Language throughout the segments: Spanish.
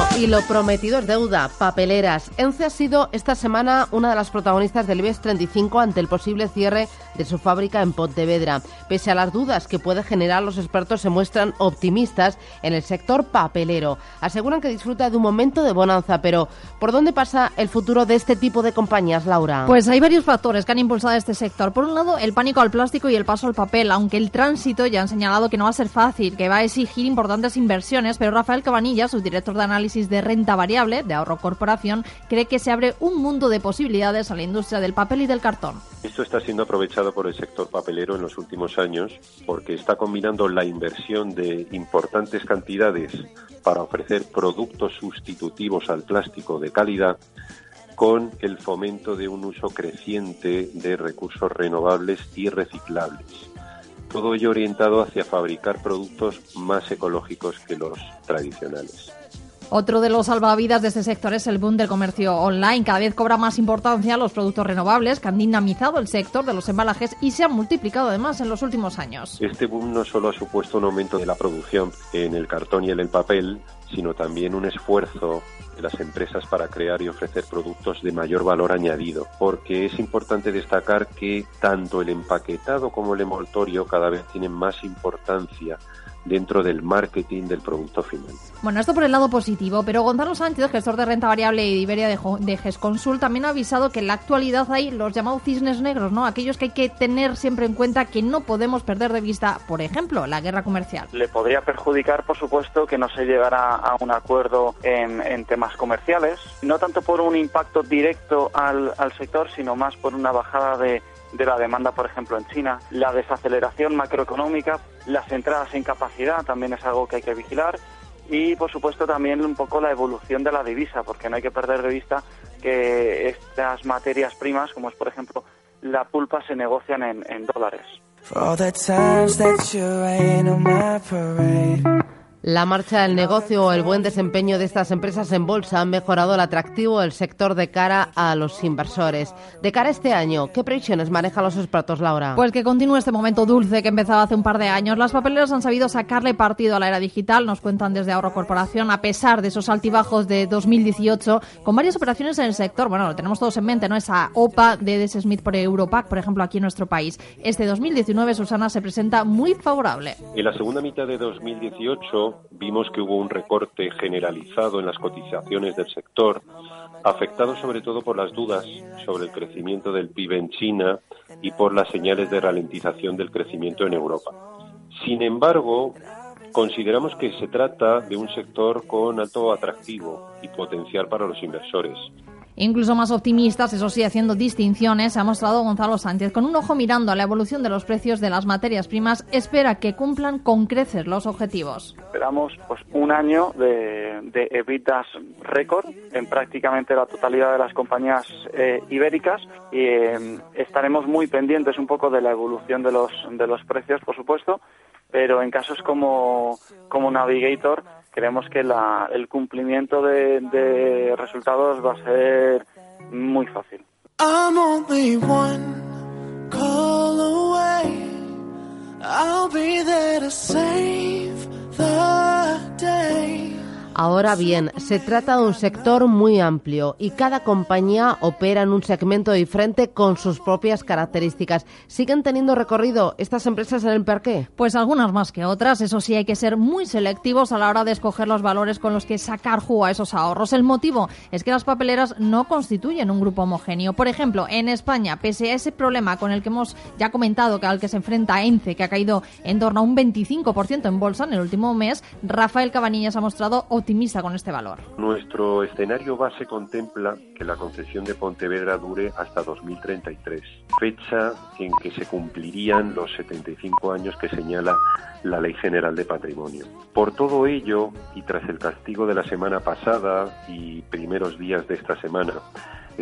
Bueno, y lo prometido es deuda, papeleras. ENCE ha sido esta semana una de las protagonistas del IBEX 35 ante el posible cierre de su fábrica en Pontevedra. Pese a las dudas que puede generar, los expertos se muestran optimistas en el sector papelero. Aseguran que disfruta de un momento de bonanza, pero ¿por dónde pasa el futuro de este tipo de compañías, Laura? Pues hay varios factores que han impulsado este sector. Por un lado, el pánico al plástico y el paso al papel, aunque el tránsito ya han señalado que no va a ser fácil, que va a exigir importantes inversiones, pero Rafael Cabanilla, su director de análisis de renta variable de Ahorro Corporación, cree que se abre un mundo de posibilidades a la industria del papel y del cartón. Esto está siendo aprovechado por el sector papelero en los últimos años porque está combinando la inversión de importantes cantidades para ofrecer productos sustitutivos al plástico de calidad con el fomento de un uso creciente de recursos renovables y reciclables. Todo ello orientado hacia fabricar productos más ecológicos que los tradicionales. Otro de los salvavidas de este sector es el boom del comercio online. Cada vez cobra más importancia los productos renovables que han dinamizado el sector de los embalajes y se han multiplicado además en los últimos años. Este boom no solo ha supuesto un aumento de la producción en el cartón y en el papel, sino también un esfuerzo de las empresas para crear y ofrecer productos de mayor valor añadido, porque es importante destacar que tanto el empaquetado como el envoltorio cada vez tienen más importancia dentro del marketing del producto final. Bueno, esto por el lado positivo, pero Gonzalo Sánchez, gestor de renta variable y de Iberia de, de GESConsul, también ha avisado que en la actualidad hay los llamados cisnes negros, ¿no? Aquellos que hay que tener siempre en cuenta que no podemos perder de vista, por ejemplo, la guerra comercial. Le podría perjudicar, por supuesto, que no se llegara a un acuerdo en, en temas comerciales, no tanto por un impacto directo al, al sector, sino más por una bajada de, de la demanda, por ejemplo, en China. La desaceleración macroeconómica, las entradas en capacidad también es algo que hay que vigilar y, por supuesto, también un poco la evolución de la divisa, porque no hay que perder de vista que estas materias primas, como es, por ejemplo, la pulpa, se negocian en, dólares. La marcha del negocio o el buen desempeño de estas empresas en bolsa han mejorado el atractivo del sector de cara a los inversores. De cara a este año, ¿qué previsiones manejan los expertos, Laura? Pues que continúe este momento dulce que empezaba hace un par de años. Las papeleras han sabido sacarle partido a la era digital, nos cuentan desde Ahorro Corporación, a pesar de esos altibajos de 2018, con varias operaciones en el sector. Bueno, lo tenemos todos en mente, ¿no? Esa OPA de DS Smith por Europac, por ejemplo, aquí en nuestro país. Este 2019, Susana, se presenta muy favorable. En la segunda mitad de 2018 vimos que hubo un recorte generalizado en las cotizaciones del sector, afectado sobre todo por las dudas sobre el crecimiento del PIB en China y por las señales de ralentización del crecimiento en Europa. Sin embargo, consideramos que se trata de un sector con alto atractivo y potencial para los inversores. Incluso más optimistas, eso sí, haciendo distinciones, se ha mostrado Gonzalo Sánchez. Con un ojo mirando a la evolución de los precios de las materias primas, espera que cumplan con creces los objetivos. Esperamos pues un año de, de EBITDAs récord en prácticamente la totalidad de las compañías eh, ibéricas y eh, estaremos muy pendientes un poco de la evolución de los de los precios, por supuesto, pero en casos como como Navigator creemos que la, el cumplimiento de, resultados va a ser muy fácil. Ahora bien, se trata de un sector muy amplio y cada compañía opera en un segmento diferente con sus propias características. ¿Siguen teniendo recorrido estas empresas en el parque? Pues algunas más que otras, eso sí, hay que ser muy selectivos a la hora de escoger los valores con los que sacar jugo a esos ahorros. El motivo es que las papeleras no constituyen un grupo homogéneo. Por ejemplo, en España, pese a ese problema con el que hemos ya comentado, que al que se enfrenta ENCE, que ha caído en torno a un 25% en bolsa en el último mes, Rafael Cabanillas ha mostrado optimismo este. Nuestro escenario base contempla que la concesión de Pontevedra dure hasta 2033, fecha en que se cumplirían los 75 años que señala la Ley General de Patrimonio. Por todo ello, y tras el castigo de la semana pasada y primeros días de esta semana,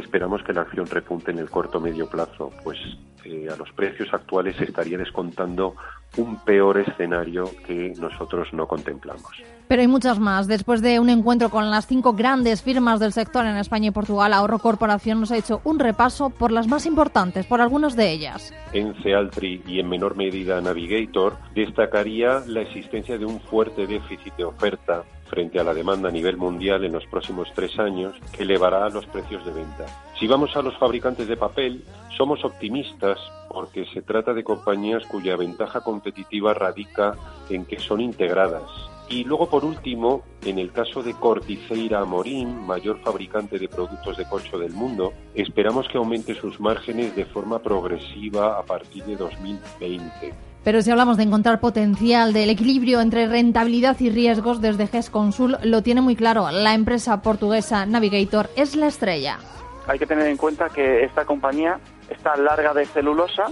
esperamos que la acción repunte en el corto medio plazo, pues eh, a los precios actuales se estaría descontando un peor escenario que nosotros no contemplamos. Pero hay muchas más. Después de un encuentro con las cinco grandes firmas del sector en España y Portugal, Ahorro Corporación nos ha hecho un repaso por las más importantes, por algunas de ellas. En Cealtri y en menor medida Navigator, destacaría la existencia de un fuerte déficit de oferta frente a la demanda a nivel mundial en los próximos tres años, que elevará los precios de venta. Si vamos a los fabricantes de papel, somos optimistas porque se trata de compañías cuya ventaja competitiva radica en que son integradas. Y luego, por último, en el caso de Corticeira Amorim, mayor fabricante de productos de corcho del mundo, esperamos que aumente sus márgenes de forma progresiva a partir de 2020. Pero si hablamos de encontrar potencial del equilibrio entre rentabilidad y riesgos, desde GES Consul lo tiene muy claro. La empresa portuguesa Navigator es la estrella. Hay que tener en cuenta que esta compañía está larga de celulosa,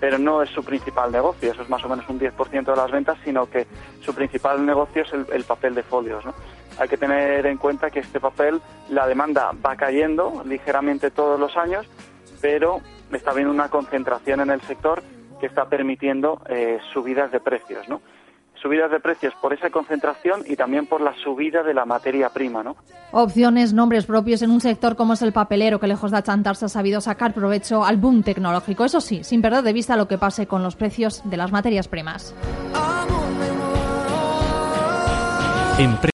pero no es su principal negocio, eso es más o menos un 10% de las ventas, sino que su principal negocio es el, papel de folios. Hay que tener en cuenta que este papel, la demanda va cayendo ligeramente todos los años, pero está habiendo una concentración en el sector que está permitiendo eh, subidas de precios, ¿no? Subidas de precios por esa concentración y también por la subida de la materia prima, ¿no? Opciones, nombres propios en un sector como es el papelero, que lejos de achantarse ha sabido sacar provecho al boom tecnológico. Eso sí, sin perder de vista lo que pase con los precios de las materias primas.